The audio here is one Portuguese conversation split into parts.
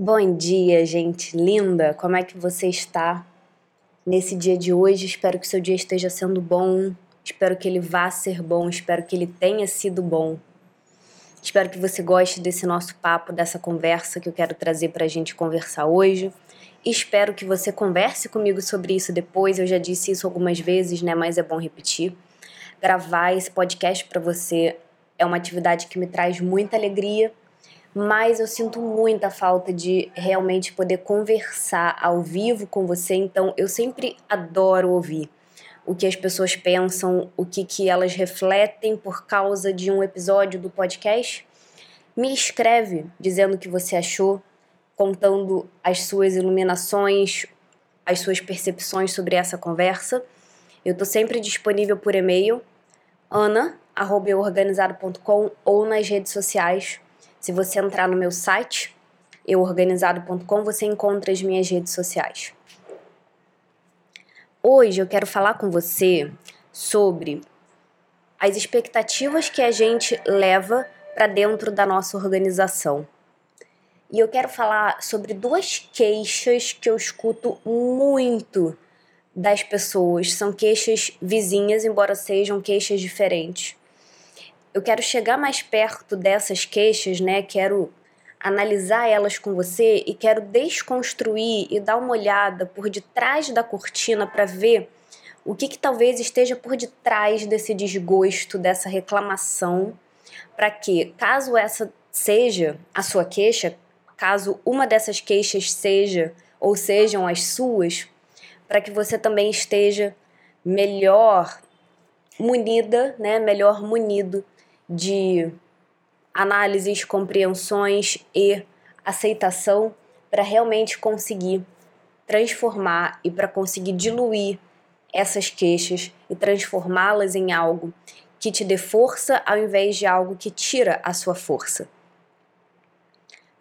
Bom dia, gente linda! Como é que você está nesse dia de hoje? Espero que seu dia esteja sendo bom, espero que ele vá ser bom, espero que ele tenha sido bom. Espero que você goste desse nosso papo, dessa conversa que eu quero trazer para a gente conversar hoje. Espero que você converse comigo sobre isso depois. Eu já disse isso algumas vezes, né? Mas é bom repetir. Gravar esse podcast para você é uma atividade que me traz muita alegria mas eu sinto muita falta de realmente poder conversar ao vivo com você, então eu sempre adoro ouvir o que as pessoas pensam, o que, que elas refletem por causa de um episódio do podcast. Me escreve dizendo o que você achou, contando as suas iluminações, as suas percepções sobre essa conversa. Eu estou sempre disponível por e-mail, ana.organizado.com ou nas redes sociais se você entrar no meu site, euorganizado.com, você encontra as minhas redes sociais. Hoje eu quero falar com você sobre as expectativas que a gente leva para dentro da nossa organização. E eu quero falar sobre duas queixas que eu escuto muito das pessoas. São queixas vizinhas, embora sejam queixas diferentes eu quero chegar mais perto dessas queixas, né? Quero analisar elas com você e quero desconstruir e dar uma olhada por detrás da cortina para ver o que, que talvez esteja por detrás desse desgosto, dessa reclamação, para que, caso essa seja a sua queixa, caso uma dessas queixas seja ou sejam as suas, para que você também esteja melhor munida, né, melhor munido de análises, compreensões e aceitação para realmente conseguir transformar e para conseguir diluir essas queixas e transformá-las em algo que te dê força ao invés de algo que tira a sua força.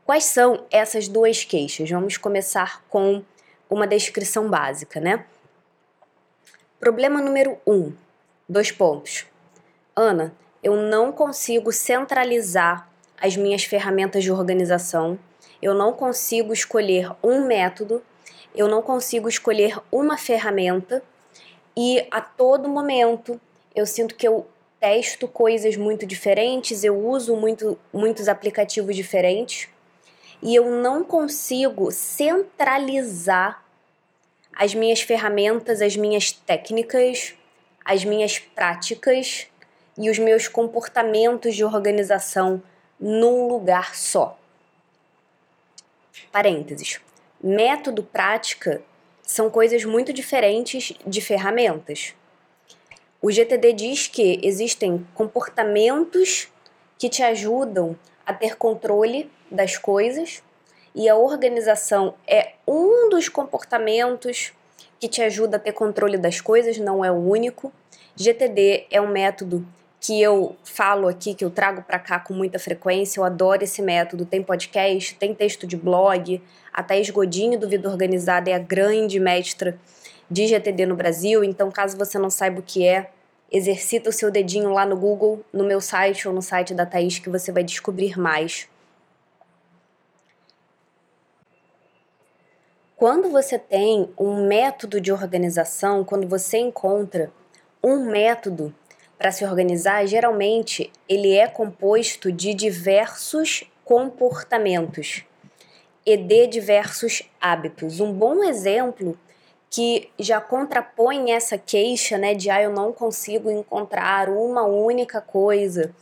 Quais são essas duas queixas? Vamos começar com uma descrição básica, né? Problema número um, dois pontos. Ana, eu não consigo centralizar as minhas ferramentas de organização, eu não consigo escolher um método, eu não consigo escolher uma ferramenta. E a todo momento eu sinto que eu testo coisas muito diferentes, eu uso muito, muitos aplicativos diferentes. E eu não consigo centralizar as minhas ferramentas, as minhas técnicas, as minhas práticas e os meus comportamentos de organização num lugar só. Parênteses. Método, prática são coisas muito diferentes de ferramentas. O GTD diz que existem comportamentos que te ajudam a ter controle das coisas e a organização é um dos comportamentos que te ajuda a ter controle das coisas, não é o único. GTD é um método que eu falo aqui, que eu trago para cá com muita frequência. Eu adoro esse método. Tem podcast, tem texto de blog. A Thaís Godinho do Vida Organizada é a grande mestra de GTD no Brasil. Então, caso você não saiba o que é, exercita o seu dedinho lá no Google, no meu site ou no site da Thaís, que você vai descobrir mais. Quando você tem um método de organização, quando você encontra um método para se organizar, geralmente ele é composto de diversos comportamentos e de diversos hábitos. Um bom exemplo que já contrapõe essa queixa, né, de ah, eu não consigo encontrar uma única coisa,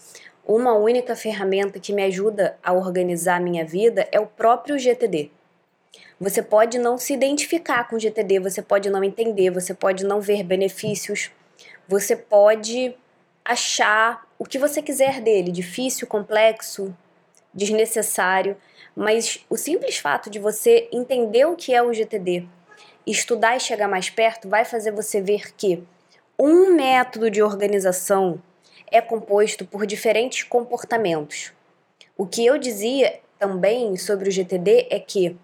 uma única ferramenta que me ajuda a organizar a minha vida é o próprio GTD. Você pode não se identificar com o GTD, você pode não entender, você pode não ver benefícios, você pode achar o que você quiser dele, difícil, complexo, desnecessário, mas o simples fato de você entender o que é o GTD, estudar e chegar mais perto, vai fazer você ver que um método de organização é composto por diferentes comportamentos. O que eu dizia também sobre o GTD é que,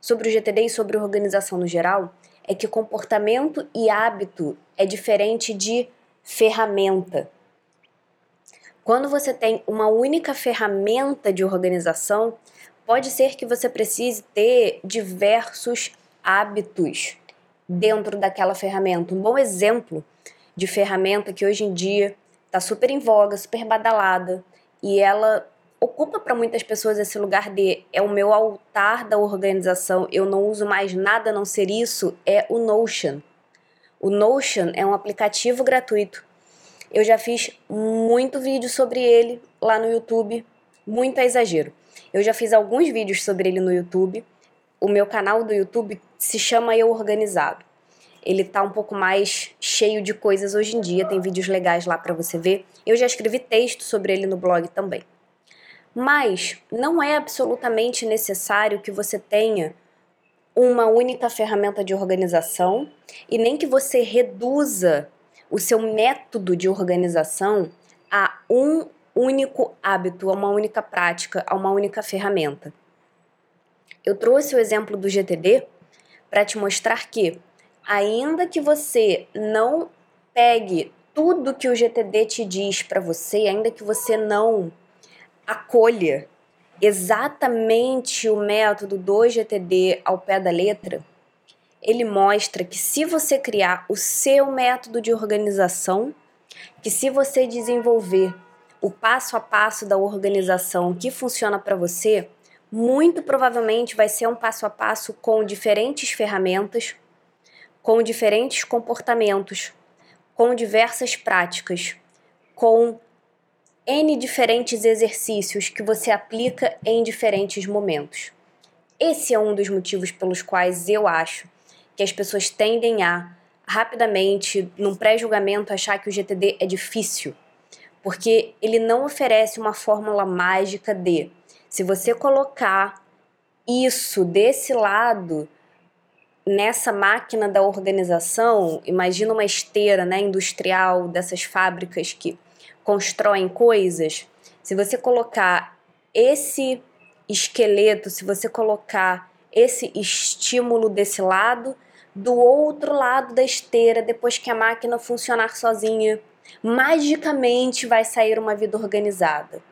sobre o GTD e sobre organização no geral, é que comportamento e hábito é diferente de ferramenta. Quando você tem uma única ferramenta de organização, Pode ser que você precise ter diversos hábitos dentro daquela ferramenta. Um bom exemplo de ferramenta que hoje em dia está super em voga, super badalada e ela ocupa para muitas pessoas esse lugar de é o meu altar da organização, eu não uso mais nada a não ser isso, é o Notion. O Notion é um aplicativo gratuito. Eu já fiz muito vídeo sobre ele lá no YouTube, muito a exagero. Eu já fiz alguns vídeos sobre ele no YouTube. O meu canal do YouTube se chama Eu Organizado. Ele tá um pouco mais cheio de coisas hoje em dia, tem vídeos legais lá para você ver. Eu já escrevi texto sobre ele no blog também. Mas não é absolutamente necessário que você tenha uma única ferramenta de organização e nem que você reduza o seu método de organização a um único hábito, a uma única prática, a uma única ferramenta. Eu trouxe o exemplo do GTD para te mostrar que, ainda que você não pegue tudo que o GTD te diz para você, ainda que você não acolha exatamente o método do GTD ao pé da letra, ele mostra que se você criar o seu método de organização, que se você desenvolver o passo a passo da organização que funciona para você, muito provavelmente vai ser um passo a passo com diferentes ferramentas, com diferentes comportamentos, com diversas práticas, com N diferentes exercícios que você aplica em diferentes momentos. Esse é um dos motivos pelos quais eu acho que as pessoas tendem a rapidamente, num pré-julgamento, achar que o GTD é difícil porque ele não oferece uma fórmula mágica de se você colocar isso desse lado nessa máquina da organização, imagina uma esteira, né, industrial dessas fábricas que constroem coisas. Se você colocar esse esqueleto, se você colocar esse estímulo desse lado, do outro lado da esteira, depois que a máquina funcionar sozinha, magicamente vai sair uma vida organizada.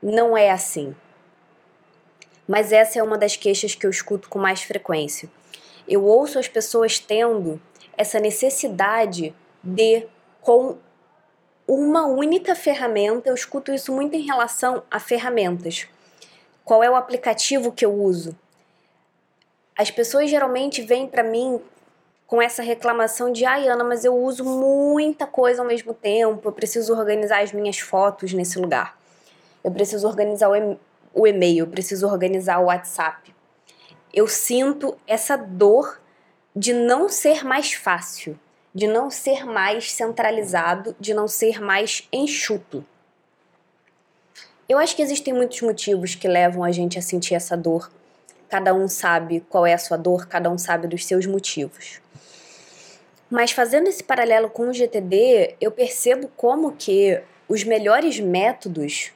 Não é assim. Mas essa é uma das queixas que eu escuto com mais frequência. Eu ouço as pessoas tendo essa necessidade de, com uma única ferramenta, eu escuto isso muito em relação a ferramentas. Qual é o aplicativo que eu uso? As pessoas geralmente vêm para mim com essa reclamação de ai Ana, mas eu uso muita coisa ao mesmo tempo, eu preciso organizar as minhas fotos nesse lugar. Eu preciso organizar o e-mail, eu preciso organizar o WhatsApp. Eu sinto essa dor de não ser mais fácil, de não ser mais centralizado, de não ser mais enxuto. Eu acho que existem muitos motivos que levam a gente a sentir essa dor. Cada um sabe qual é a sua dor, cada um sabe dos seus motivos. Mas fazendo esse paralelo com o GTD, eu percebo como que os melhores métodos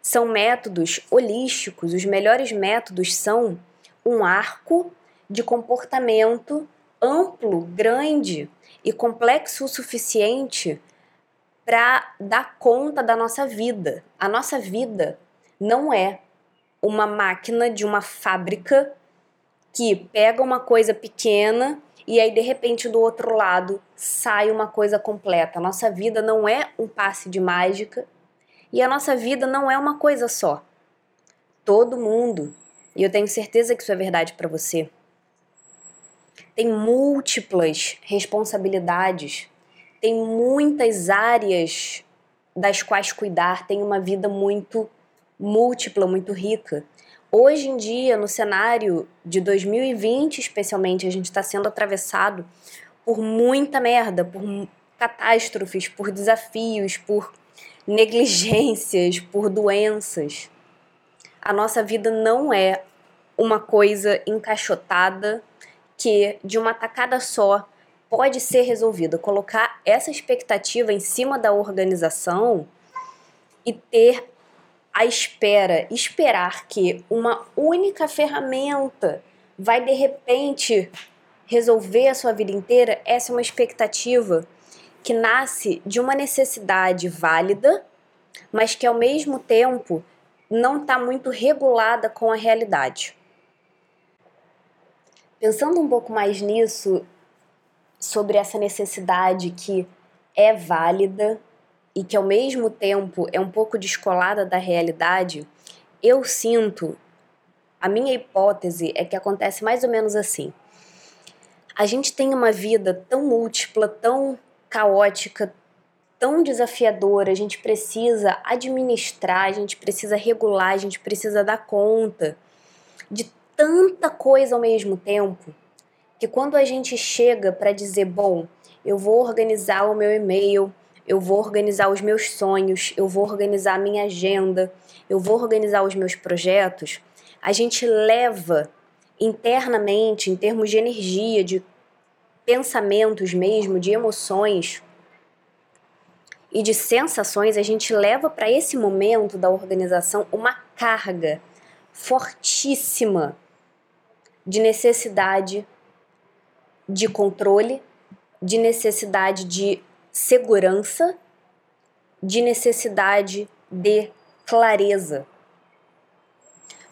são métodos holísticos, os melhores métodos são um arco de comportamento amplo, grande e complexo o suficiente para dar conta da nossa vida. A nossa vida não é uma máquina de uma fábrica que pega uma coisa pequena e aí de repente do outro lado sai uma coisa completa. A nossa vida não é um passe de mágica e a nossa vida não é uma coisa só. Todo mundo, e eu tenho certeza que isso é verdade para você, tem múltiplas responsabilidades, tem muitas áreas das quais cuidar, tem uma vida muito múltipla, muito rica. Hoje em dia, no cenário de 2020, especialmente, a gente está sendo atravessado por muita merda, por catástrofes, por desafios, por negligências, por doenças. A nossa vida não é uma coisa encaixotada que de uma tacada só pode ser resolvida. Colocar essa expectativa em cima da organização e ter a espera, esperar que uma única ferramenta vai de repente resolver a sua vida inteira, essa é uma expectativa que nasce de uma necessidade válida, mas que ao mesmo tempo não está muito regulada com a realidade. Pensando um pouco mais nisso, sobre essa necessidade que é válida e que ao mesmo tempo é um pouco descolada da realidade, eu sinto, a minha hipótese é que acontece mais ou menos assim. A gente tem uma vida tão múltipla, tão caótica, tão desafiadora, a gente precisa administrar, a gente precisa regular, a gente precisa dar conta de tanta coisa ao mesmo tempo que quando a gente chega para dizer, bom, eu vou organizar o meu e-mail, eu vou organizar os meus sonhos, eu vou organizar a minha agenda, eu vou organizar os meus projetos, a gente leva internamente, em termos de energia, de pensamentos mesmo, de emoções, e de sensações, a gente leva para esse momento da organização uma carga fortíssima de necessidade de controle, de necessidade de segurança, de necessidade de clareza.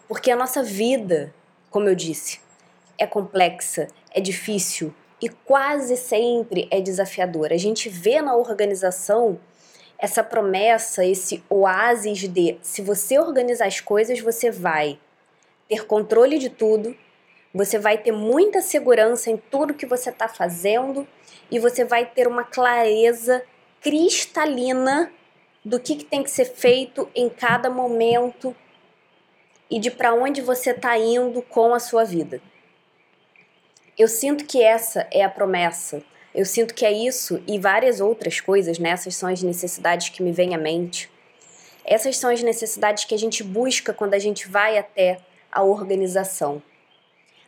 Porque a nossa vida, como eu disse, é complexa, é difícil e quase sempre é desafiadora. A gente vê na organização essa promessa, esse oásis de se você organizar as coisas, você vai ter controle de tudo, você vai ter muita segurança em tudo que você está fazendo e você vai ter uma clareza cristalina do que, que tem que ser feito em cada momento e de para onde você está indo com a sua vida. Eu sinto que essa é a promessa eu sinto que é isso e várias outras coisas, né? Essas são as necessidades que me vêm à mente. Essas são as necessidades que a gente busca quando a gente vai até a organização.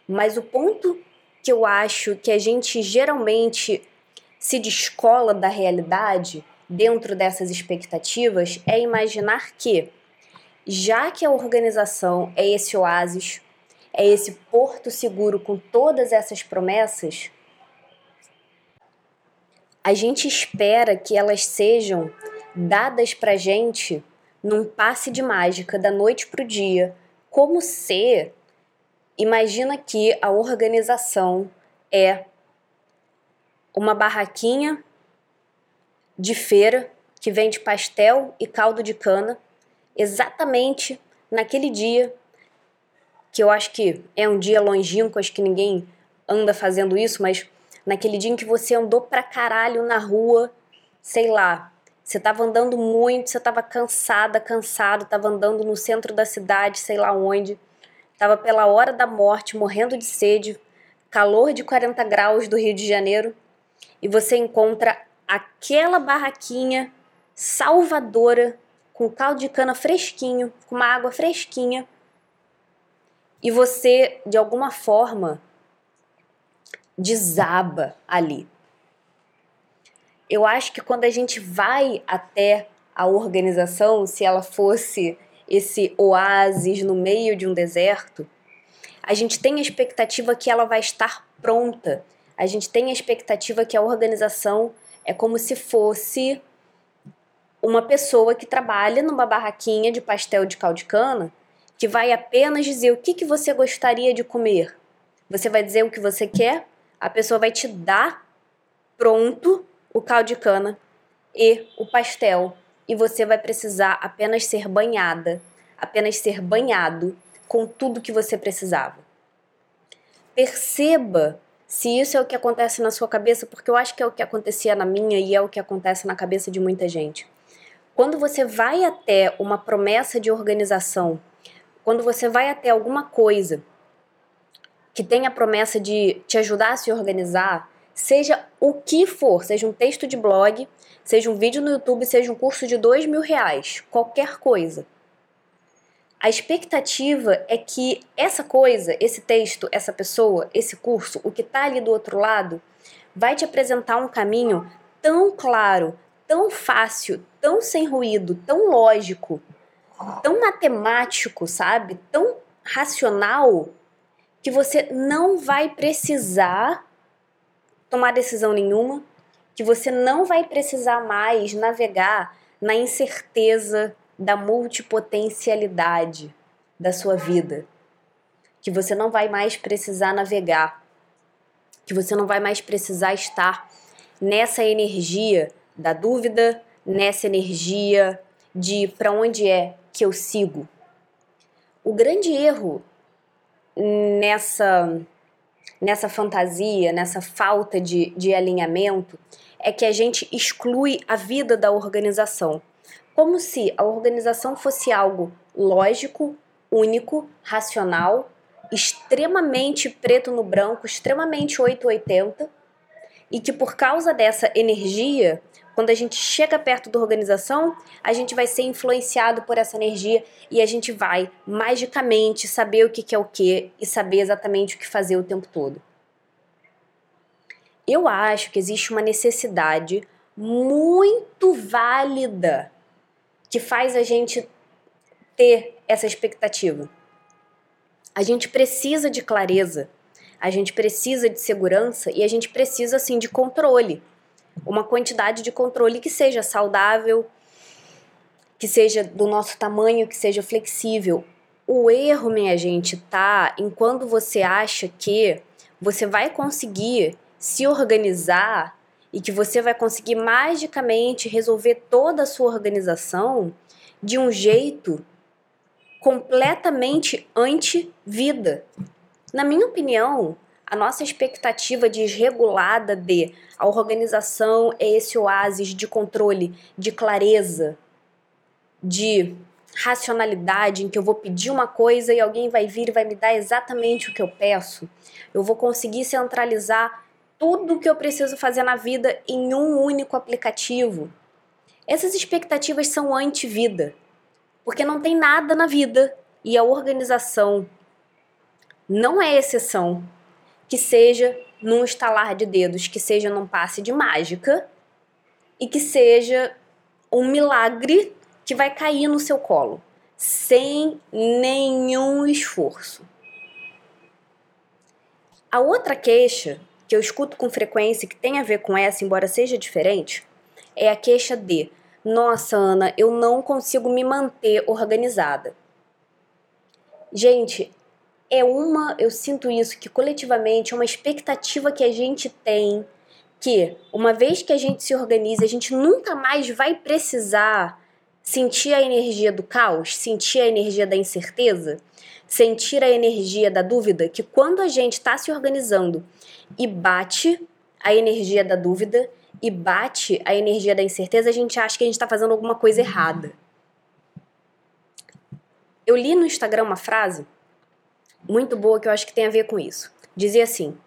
Mas o ponto que eu acho que a gente geralmente se descola da realidade dentro dessas expectativas é imaginar que, já que a organização é esse oásis, é esse porto seguro com todas essas promessas, a gente espera que elas sejam dadas pra gente num passe de mágica da noite pro dia, como se imagina que a organização é uma barraquinha de feira que vende pastel e caldo de cana exatamente naquele dia que eu acho que é um dia longínquo, acho que ninguém anda fazendo isso, mas naquele dia em que você andou pra caralho na rua, sei lá, você tava andando muito, você tava cansada, cansado, tava andando no centro da cidade, sei lá onde, tava pela hora da morte, morrendo de sede, calor de 40 graus do Rio de Janeiro, e você encontra aquela barraquinha salvadora com caldo de cana fresquinho, com uma água fresquinha, e você, de alguma forma, desaba ali. Eu acho que quando a gente vai até a organização, se ela fosse esse oásis no meio de um deserto, a gente tem a expectativa que ela vai estar pronta. A gente tem a expectativa que a organização é como se fosse uma pessoa que trabalha numa barraquinha de pastel de caldo de cana, que vai apenas dizer o que, que você gostaria de comer. Você vai dizer o que você quer a pessoa vai te dar pronto o caldo de cana e o pastel e você vai precisar apenas ser banhada, apenas ser banhado com tudo que você precisava. Perceba se isso é o que acontece na sua cabeça, porque eu acho que é o que acontecia na minha e é o que acontece na cabeça de muita gente. Quando você vai até uma promessa de organização, quando você vai até alguma coisa que tem a promessa de te ajudar a se organizar, seja o que for, seja um texto de blog, seja um vídeo no YouTube, seja um curso de dois mil reais, qualquer coisa. A expectativa é que essa coisa, esse texto, essa pessoa, esse curso, o que está ali do outro lado, vai te apresentar um caminho tão claro, tão fácil, tão sem ruído, tão lógico, tão matemático, sabe? Tão racional que você não vai precisar tomar decisão nenhuma, que você não vai precisar mais navegar na incerteza da multipotencialidade da sua vida. Que você não vai mais precisar navegar, que você não vai mais precisar estar nessa energia da dúvida, nessa energia de para onde é que eu sigo. O grande erro nessa nessa fantasia, nessa falta de, de alinhamento, é que a gente exclui a vida da organização. Como se a organização fosse algo lógico, único, racional, extremamente preto no branco, extremamente 880, e que por causa dessa energia, quando a gente chega perto da organização, a gente vai ser influenciado por essa energia e a gente vai magicamente saber o que é o que e saber exatamente o que fazer o tempo todo. Eu acho que existe uma necessidade muito válida que faz a gente ter essa expectativa. A gente precisa de clareza, a gente precisa de segurança e a gente precisa sim de controle. Uma quantidade de controle que seja saudável, que seja do nosso tamanho, que seja flexível. O erro, minha gente, tá em quando você acha que você vai conseguir se organizar e que você vai conseguir magicamente resolver toda a sua organização de um jeito completamente anti-vida. Na minha opinião, a nossa expectativa desregulada de a organização é esse oásis de controle, de clareza, de racionalidade em que eu vou pedir uma coisa e alguém vai vir e vai me dar exatamente o que eu peço. Eu vou conseguir centralizar tudo o que eu preciso fazer na vida em um único aplicativo. Essas expectativas são anti-vida, porque não tem nada na vida e a organização não é exceção que seja num estalar de dedos, que seja num passe de mágica e que seja um milagre que vai cair no seu colo sem nenhum esforço. A outra queixa que eu escuto com frequência que tem a ver com essa, embora seja diferente, é a queixa de: nossa, Ana, eu não consigo me manter organizada. Gente, é uma, eu sinto isso, que coletivamente é uma expectativa que a gente tem que, uma vez que a gente se organiza, a gente nunca mais vai precisar sentir a energia do caos, sentir a energia da incerteza, sentir a energia da dúvida, que quando a gente está se organizando e bate a energia da dúvida e bate a energia da incerteza, a gente acha que a gente está fazendo alguma coisa errada. Eu li no Instagram uma frase muito boa que eu acho que tem a ver com isso. Dizia assim: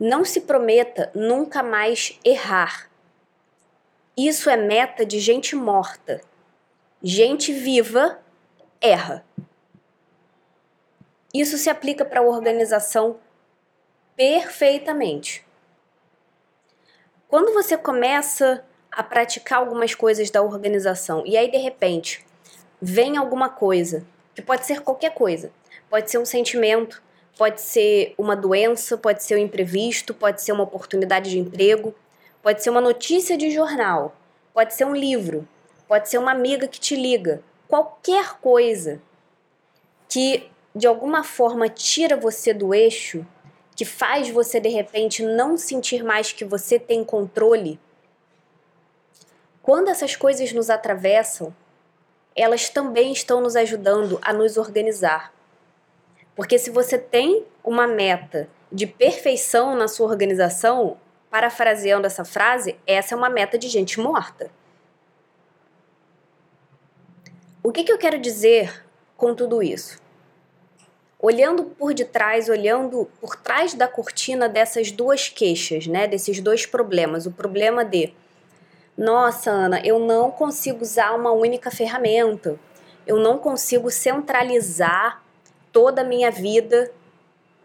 Não se prometa nunca mais errar. Isso é meta de gente morta. Gente viva erra. Isso se aplica para a organização perfeitamente. Quando você começa a praticar algumas coisas da organização e aí de repente vem alguma coisa, que pode ser qualquer coisa, pode ser um sentimento, pode ser uma doença, pode ser um imprevisto, pode ser uma oportunidade de emprego, pode ser uma notícia de jornal, pode ser um livro, pode ser uma amiga que te liga, qualquer coisa que de alguma forma tira você do eixo que faz você de repente não sentir mais que você tem controle, quando essas coisas nos atravessam, elas também estão nos ajudando a nos organizar. Porque se você tem uma meta de perfeição na sua organização, parafraseando essa frase, essa é uma meta de gente morta. O que, que eu quero dizer com tudo isso? Olhando por detrás, olhando por trás da cortina dessas duas queixas, né, desses dois problemas, o problema de nossa, Ana, eu não consigo usar uma única ferramenta. Eu não consigo centralizar toda a minha vida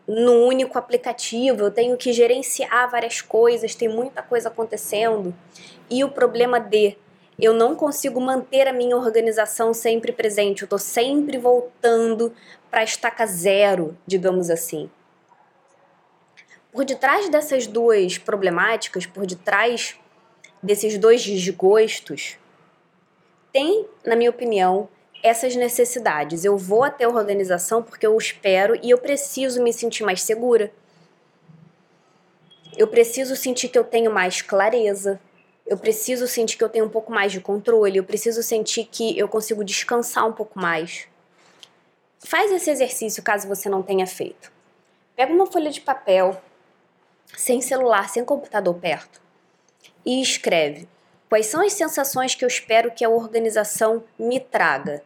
no único aplicativo. Eu tenho que gerenciar várias coisas, tem muita coisa acontecendo. E o problema de eu não consigo manter a minha organização sempre presente, eu estou sempre voltando para a estaca zero, digamos assim. Por detrás dessas duas problemáticas, por detrás desses dois desgostos, tem, na minha opinião, essas necessidades. Eu vou até a organização porque eu espero e eu preciso me sentir mais segura. Eu preciso sentir que eu tenho mais clareza. Eu preciso sentir que eu tenho um pouco mais de controle. Eu preciso sentir que eu consigo descansar um pouco mais. Faz esse exercício caso você não tenha feito. Pega uma folha de papel, sem celular, sem computador perto, e escreve quais são as sensações que eu espero que a organização me traga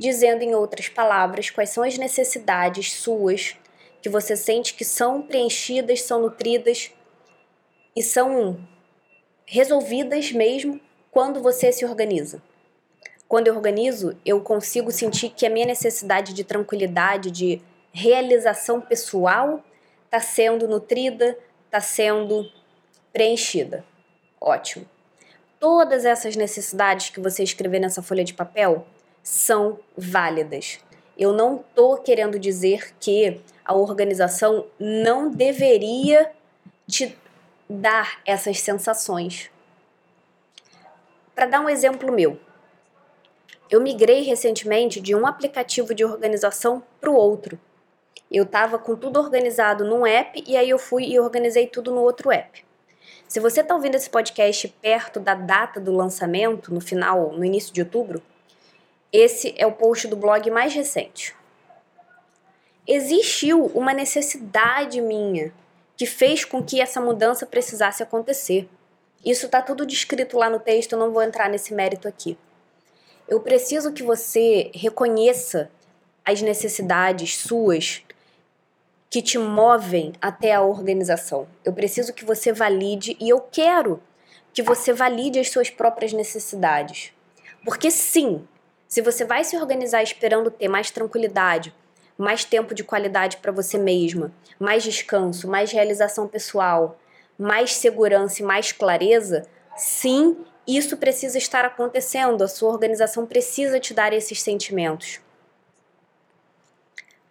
dizendo em outras palavras quais são as necessidades suas que você sente que são preenchidas, são nutridas e são resolvidas mesmo quando você se organiza. Quando eu organizo, eu consigo sentir que a minha necessidade de tranquilidade, de realização pessoal, está sendo nutrida, está sendo preenchida. Ótimo. Todas essas necessidades que você escrever nessa folha de papel, são válidas. Eu não estou querendo dizer que a organização não deveria te dar essas sensações. Para dar um exemplo meu, eu migrei recentemente de um aplicativo de organização para o outro. Eu estava com tudo organizado num app e aí eu fui e organizei tudo no outro app. Se você está ouvindo esse podcast perto da data do lançamento, no final, no início de outubro, esse é o post do blog mais recente. Existiu uma necessidade minha que fez com que essa mudança precisasse acontecer. Isso está tudo descrito lá no texto, eu não vou entrar nesse mérito aqui. Eu preciso que você reconheça as necessidades suas que te movem até a organização. Eu preciso que você valide e eu quero que você valide as suas próprias necessidades. Porque sim, se você vai se organizar esperando ter mais tranquilidade, mais tempo de qualidade para você mesma, mais descanso, mais realização pessoal, mais segurança e mais clareza, sim, isso precisa estar acontecendo. A sua organização precisa te dar esses sentimentos.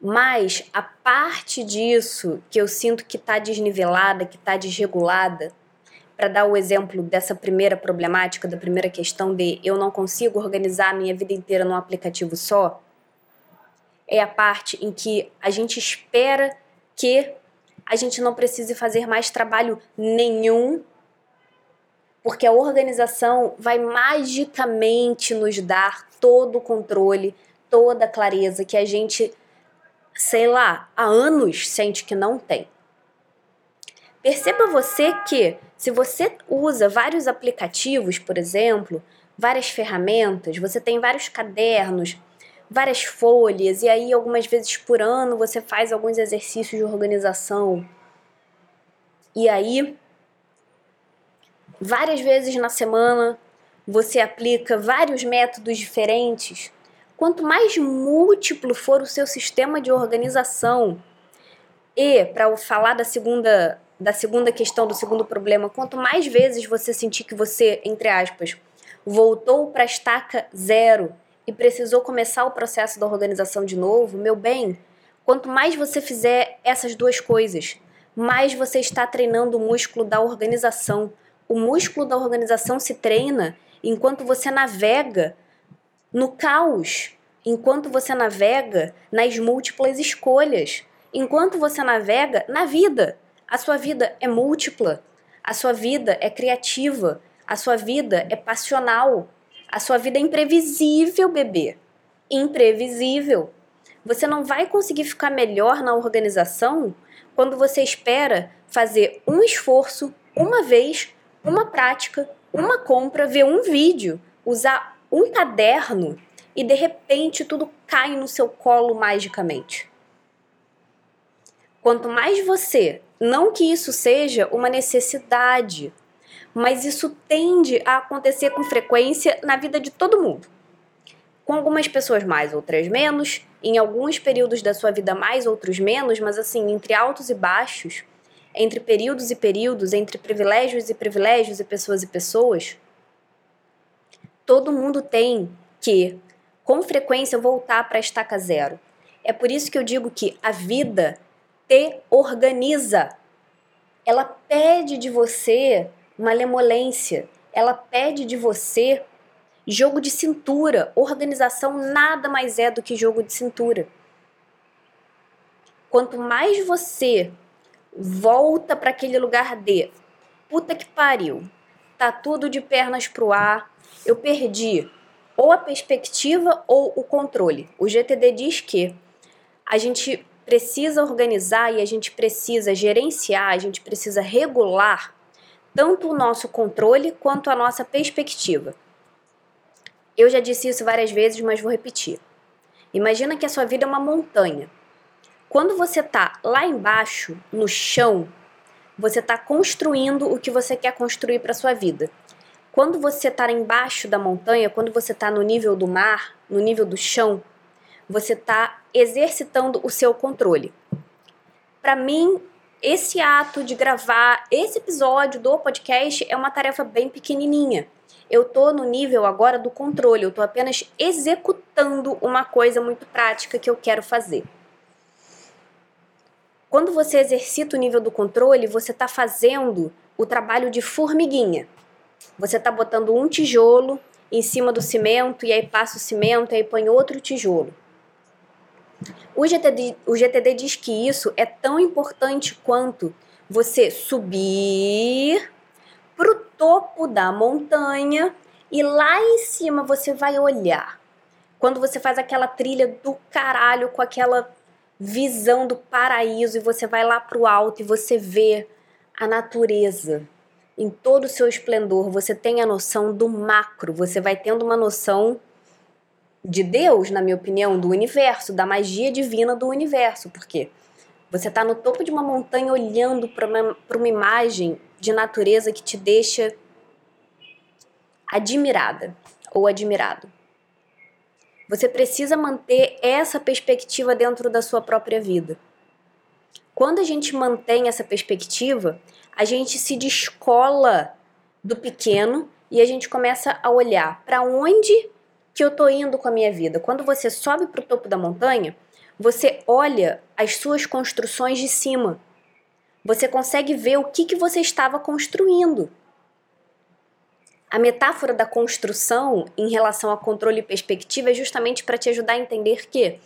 Mas a parte disso que eu sinto que está desnivelada, que está desregulada, para dar o exemplo dessa primeira problemática, da primeira questão de eu não consigo organizar a minha vida inteira num aplicativo só, é a parte em que a gente espera que a gente não precise fazer mais trabalho nenhum, porque a organização vai magicamente nos dar todo o controle, toda a clareza que a gente, sei lá, há anos sente que não tem. Perceba você que se você usa vários aplicativos, por exemplo, várias ferramentas, você tem vários cadernos, várias folhas, e aí algumas vezes por ano você faz alguns exercícios de organização. E aí, várias vezes na semana, você aplica vários métodos diferentes. Quanto mais múltiplo for o seu sistema de organização, e para falar da segunda da segunda questão, do segundo problema, quanto mais vezes você sentir que você, entre aspas, voltou para a estaca zero e precisou começar o processo da organização de novo, meu bem, quanto mais você fizer essas duas coisas, mais você está treinando o músculo da organização. O músculo da organização se treina enquanto você navega no caos, enquanto você navega nas múltiplas escolhas, enquanto você navega na vida. A sua vida é múltipla, a sua vida é criativa, a sua vida é passional, a sua vida é imprevisível, bebê. Imprevisível. Você não vai conseguir ficar melhor na organização quando você espera fazer um esforço, uma vez, uma prática, uma compra, ver um vídeo, usar um caderno e de repente tudo cai no seu colo magicamente. Quanto mais você não que isso seja uma necessidade, mas isso tende a acontecer com frequência na vida de todo mundo. Com algumas pessoas mais, outras menos, em alguns períodos da sua vida mais, outros menos, mas assim, entre altos e baixos, entre períodos e períodos, entre privilégios e privilégios e pessoas e pessoas, todo mundo tem que, com frequência, voltar para a estaca zero. É por isso que eu digo que a vida te organiza. Ela pede de você uma lemolência, ela pede de você Jogo de cintura. Organização nada mais é do que jogo de cintura. Quanto mais você volta para aquele lugar de puta que pariu, tá tudo de pernas pro ar, eu perdi ou a perspectiva ou o controle. O GTD diz que a gente precisa organizar e a gente precisa gerenciar, a gente precisa regular tanto o nosso controle quanto a nossa perspectiva. Eu já disse isso várias vezes, mas vou repetir. Imagina que a sua vida é uma montanha. Quando você está lá embaixo, no chão, você está construindo o que você quer construir para sua vida. Quando você está embaixo da montanha, quando você está no nível do mar, no nível do chão, você está exercitando o seu controle. Para mim, esse ato de gravar esse episódio do podcast é uma tarefa bem pequenininha. Eu tô no nível agora do controle, eu tô apenas executando uma coisa muito prática que eu quero fazer. Quando você exercita o nível do controle, você está fazendo o trabalho de formiguinha. Você está botando um tijolo em cima do cimento e aí passa o cimento e aí põe outro tijolo. O GTD, o GTD diz que isso é tão importante quanto você subir para o topo da montanha e lá em cima você vai olhar. Quando você faz aquela trilha do caralho com aquela visão do paraíso e você vai lá para o alto e você vê a natureza em todo o seu esplendor, você tem a noção do macro, você vai tendo uma noção de Deus, na minha opinião, do universo, da magia divina do universo, porque você está no topo de uma montanha olhando para uma, uma imagem de natureza que te deixa admirada ou admirado. Você precisa manter essa perspectiva dentro da sua própria vida. Quando a gente mantém essa perspectiva, a gente se descola do pequeno e a gente começa a olhar para onde que eu tô indo com a minha vida. Quando você sobe para o topo da montanha, você olha as suas construções de cima. Você consegue ver o que, que você estava construindo. A metáfora da construção em relação a controle e perspectiva é justamente para te ajudar a entender que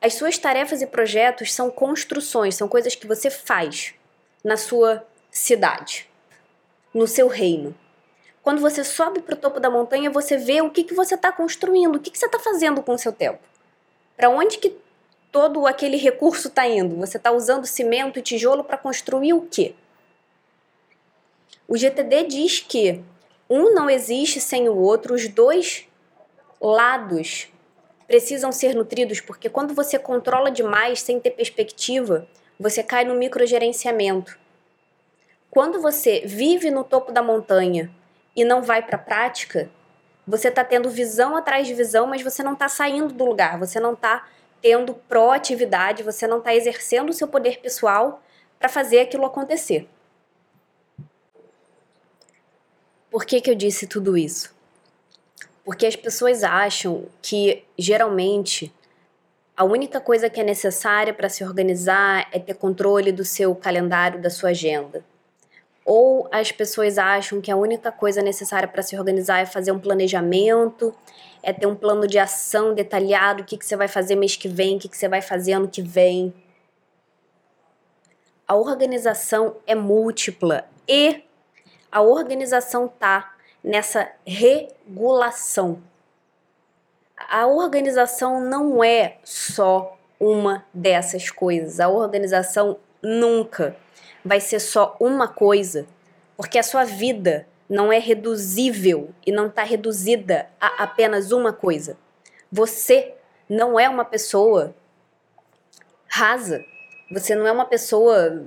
as suas tarefas e projetos são construções, são coisas que você faz na sua cidade, no seu reino. Quando você sobe para o topo da montanha, você vê o que, que você está construindo, o que, que você está fazendo com o seu tempo. Para onde que todo aquele recurso está indo? Você está usando cimento e tijolo para construir o quê? O GTD diz que um não existe sem o outro, os dois lados precisam ser nutridos, porque quando você controla demais sem ter perspectiva, você cai no microgerenciamento. Quando você vive no topo da montanha e não vai para a prática, você está tendo visão atrás de visão, mas você não está saindo do lugar, você não está tendo proatividade, você não está exercendo o seu poder pessoal para fazer aquilo acontecer. Por que, que eu disse tudo isso? Porque as pessoas acham que geralmente a única coisa que é necessária para se organizar é ter controle do seu calendário, da sua agenda. Ou as pessoas acham que a única coisa necessária para se organizar é fazer um planejamento, é ter um plano de ação detalhado, o que, que você vai fazer mês que vem, o que, que você vai fazer ano que vem. A organização é múltipla e a organização tá nessa regulação. A organização não é só uma dessas coisas. A organização nunca vai ser só uma coisa, porque a sua vida não é reduzível e não está reduzida a apenas uma coisa. Você não é uma pessoa rasa, você não é uma pessoa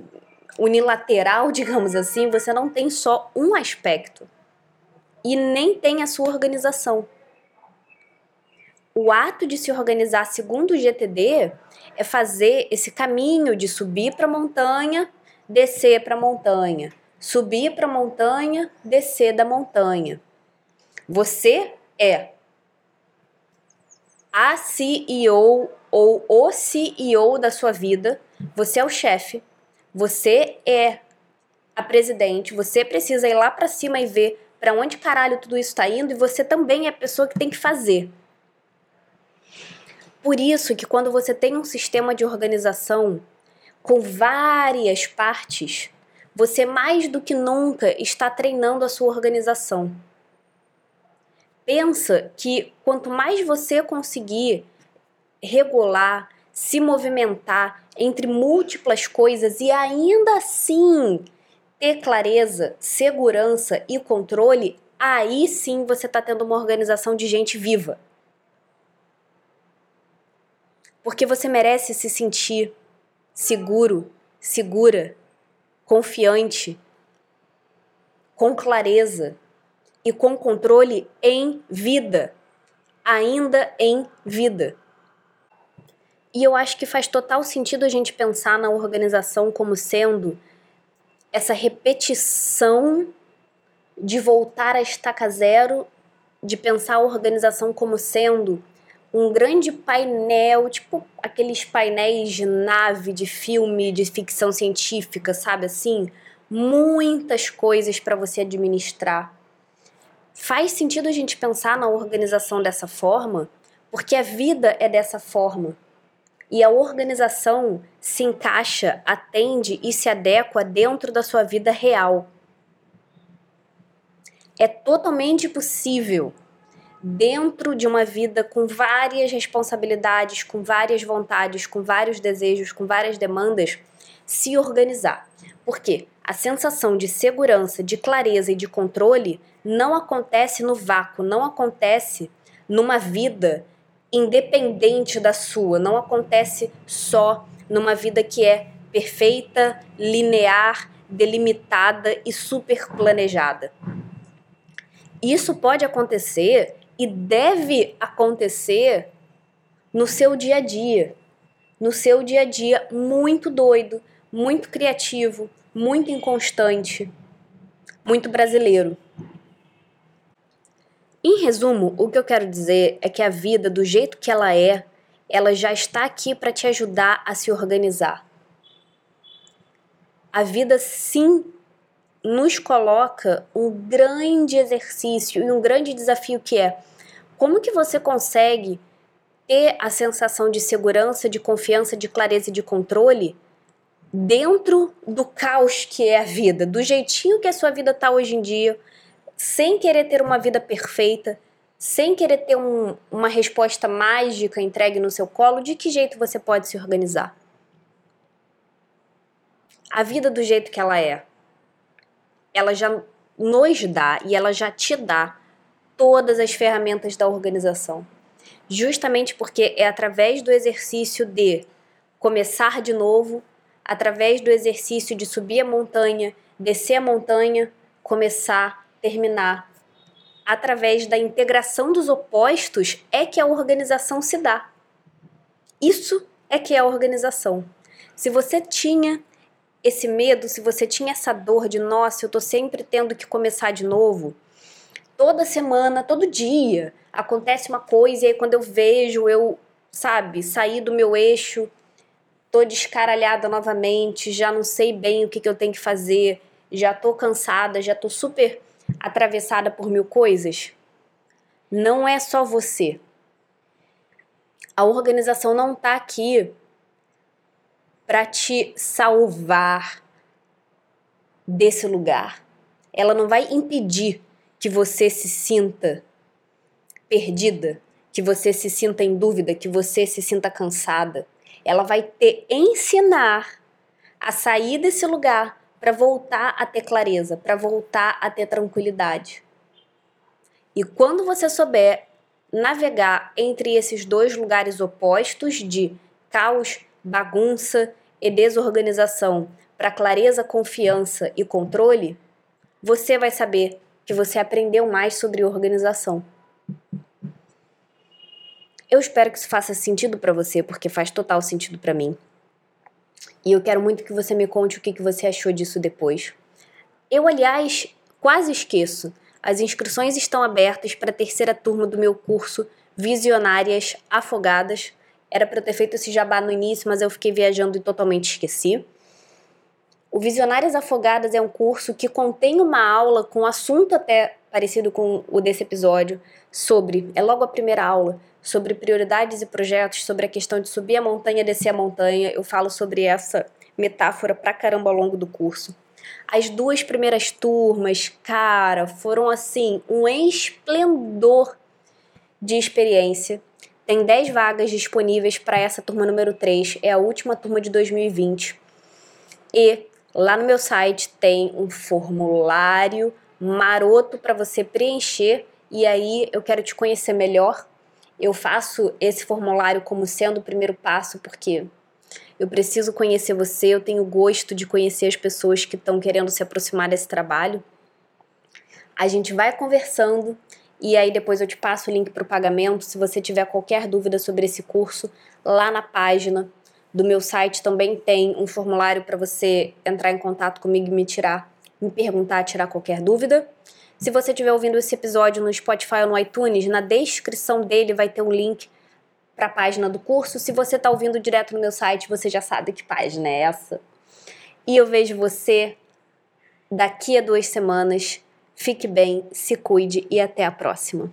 unilateral, digamos assim, você não tem só um aspecto e nem tem a sua organização. O ato de se organizar segundo o GTD é fazer esse caminho de subir para a montanha descer para a montanha, subir para a montanha, descer da montanha. Você é a CEO ou o CEO da sua vida, você é o chefe, você é a presidente, você precisa ir lá para cima e ver para onde caralho tudo isso está indo e você também é a pessoa que tem que fazer. Por isso que quando você tem um sistema de organização com várias partes, você mais do que nunca está treinando a sua organização. Pensa que quanto mais você conseguir regular, se movimentar entre múltiplas coisas e ainda assim ter clareza, segurança e controle, aí sim você está tendo uma organização de gente viva. Porque você merece se sentir seguro, segura, confiante, com clareza e com controle em vida, ainda em vida. E eu acho que faz total sentido a gente pensar na organização como sendo essa repetição de voltar à estaca zero, de pensar a organização como sendo um grande painel, tipo aqueles painéis de nave, de filme, de ficção científica, sabe assim? Muitas coisas para você administrar. Faz sentido a gente pensar na organização dessa forma, porque a vida é dessa forma e a organização se encaixa, atende e se adequa dentro da sua vida real. É totalmente possível, dentro de uma vida com várias responsabilidades, com várias vontades, com vários desejos, com várias demandas, se organizar. Por quê? A sensação de segurança, de clareza e de controle não acontece no vácuo, não acontece numa vida independente da sua, não acontece só numa vida que é perfeita, linear, delimitada e super planejada. Isso pode acontecer e deve acontecer no seu dia a dia. No seu dia a dia muito doido, muito criativo, muito inconstante, muito brasileiro. Em resumo, o que eu quero dizer é que a vida, do jeito que ela é, ela já está aqui para te ajudar a se organizar. A vida sim nos coloca um grande exercício e um grande desafio que é como que você consegue ter a sensação de segurança, de confiança, de clareza e de controle dentro do caos que é a vida, do jeitinho que a sua vida está hoje em dia, sem querer ter uma vida perfeita, sem querer ter um, uma resposta mágica entregue no seu colo, de que jeito você pode se organizar? A vida do jeito que ela é, ela já nos dá e ela já te dá todas as ferramentas da organização. Justamente porque é através do exercício de começar de novo, através do exercício de subir a montanha, descer a montanha, começar terminar através da integração dos opostos é que a organização se dá. Isso é que é a organização. Se você tinha esse medo, se você tinha essa dor de nossa, eu tô sempre tendo que começar de novo, toda semana, todo dia acontece uma coisa e aí quando eu vejo, eu, sabe, sair do meu eixo, tô descaralhada novamente, já não sei bem o que, que eu tenho que fazer, já tô cansada, já tô super atravessada por mil coisas? Não é só você. A organização não está aqui para te salvar desse lugar. Ela não vai impedir que você se sinta perdida, que você se sinta em dúvida, que você se sinta cansada. Ela vai te ensinar a sair desse lugar para voltar a ter clareza, para voltar a ter tranquilidade. E quando você souber navegar entre esses dois lugares opostos de caos, bagunça e desorganização para clareza, confiança e controle, você vai saber que você aprendeu mais sobre organização. Eu espero que isso faça sentido para você, porque faz total sentido para mim. E eu quero muito que você me conte o que, que você achou disso depois. Eu, aliás, quase esqueço. As inscrições estão abertas para a terceira turma do meu curso Visionárias Afogadas. Era para eu ter feito esse jabá no início, mas eu fiquei viajando e totalmente esqueci. O Visionárias Afogadas é um curso que contém uma aula com assunto até parecido com o desse episódio, sobre, é logo a primeira aula, sobre prioridades e projetos, sobre a questão de subir a montanha, descer a montanha. Eu falo sobre essa metáfora pra caramba ao longo do curso. As duas primeiras turmas, cara, foram assim, um esplendor de experiência. Tem 10 vagas disponíveis para essa turma número 3, é a última turma de 2020. E lá no meu site tem um formulário maroto para você preencher e aí eu quero te conhecer melhor. Eu faço esse formulário como sendo o primeiro passo porque eu preciso conhecer você, eu tenho gosto de conhecer as pessoas que estão querendo se aproximar desse trabalho. A gente vai conversando e aí depois eu te passo o link para o pagamento. Se você tiver qualquer dúvida sobre esse curso, lá na página do meu site também tem um formulário para você entrar em contato comigo e me tirar, me perguntar, tirar qualquer dúvida. Se você estiver ouvindo esse episódio no Spotify ou no iTunes, na descrição dele vai ter um link para a página do curso. Se você está ouvindo direto no meu site, você já sabe que página é essa. E eu vejo você daqui a duas semanas Fique bem, se cuide e até a próxima.